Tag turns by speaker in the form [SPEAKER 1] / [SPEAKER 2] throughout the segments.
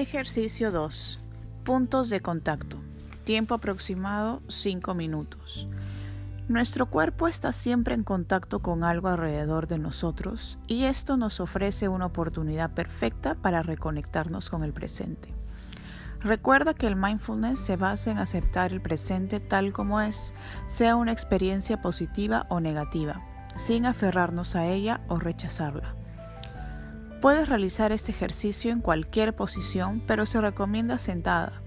[SPEAKER 1] Ejercicio 2. Puntos de contacto. Tiempo aproximado 5 minutos. Nuestro cuerpo está siempre en contacto con algo alrededor de nosotros y esto nos ofrece una oportunidad perfecta para reconectarnos con el presente. Recuerda que el mindfulness se basa en aceptar el presente tal como es, sea una experiencia positiva o negativa, sin aferrarnos a ella o rechazarla. Puedes realizar este ejercicio en cualquier posición, pero se recomienda sentada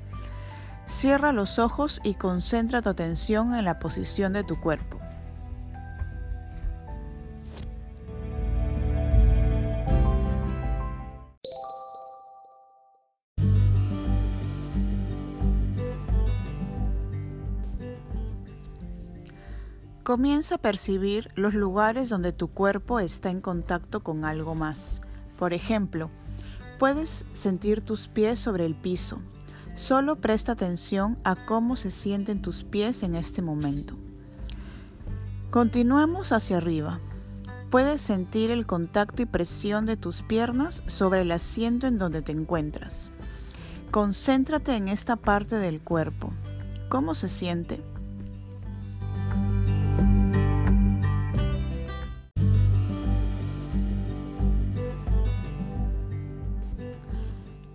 [SPEAKER 1] Cierra los ojos y concentra tu atención en la posición de tu cuerpo. Comienza a percibir los lugares donde tu cuerpo está en contacto con algo más. Por ejemplo, puedes sentir tus pies sobre el piso, Solo presta atención a cómo se sienten tus pies en este momento. Continuemos hacia arriba. Puedes sentir el contacto y presión de tus piernas sobre el asiento en donde te encuentras. Concéntrate en esta parte del cuerpo. ¿Cómo se siente?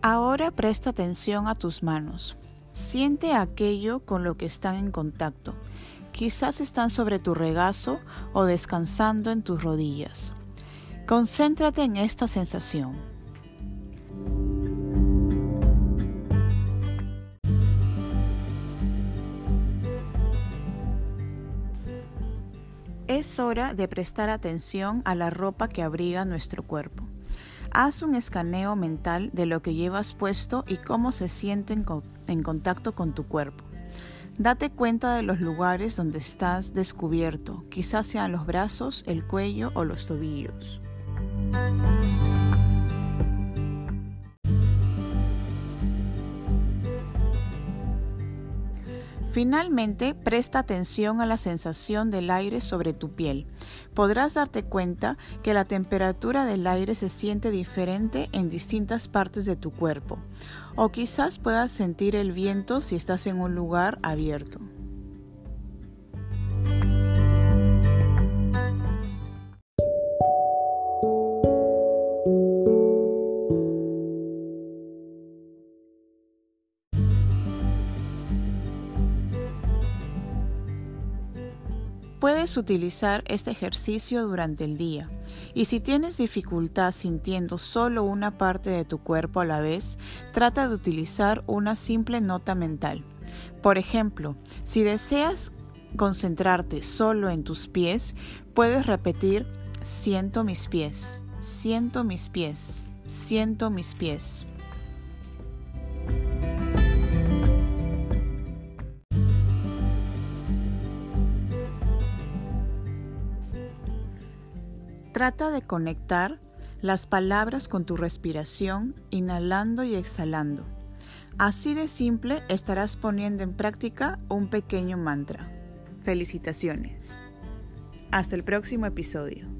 [SPEAKER 1] Ahora presta atención a tus manos. Siente aquello con lo que están en contacto. Quizás están sobre tu regazo o descansando en tus rodillas. Concéntrate en esta sensación. Es hora de prestar atención a la ropa que abriga nuestro cuerpo. Haz un escaneo mental de lo que llevas puesto y cómo se sienten en contacto con tu cuerpo. Date cuenta de los lugares donde estás descubierto, quizás sean los brazos, el cuello o los tobillos. Finalmente, presta atención a la sensación del aire sobre tu piel. Podrás darte cuenta que la temperatura del aire se siente diferente en distintas partes de tu cuerpo, o quizás puedas sentir el viento si estás en un lugar abierto. Puedes utilizar este ejercicio durante el día y si tienes dificultad sintiendo solo una parte de tu cuerpo a la vez, trata de utilizar una simple nota mental. Por ejemplo, si deseas concentrarte solo en tus pies, puedes repetir siento mis pies, siento mis pies, siento mis pies. Trata de conectar las palabras con tu respiración, inhalando y exhalando. Así de simple estarás poniendo en práctica un pequeño mantra. Felicitaciones. Hasta el próximo episodio.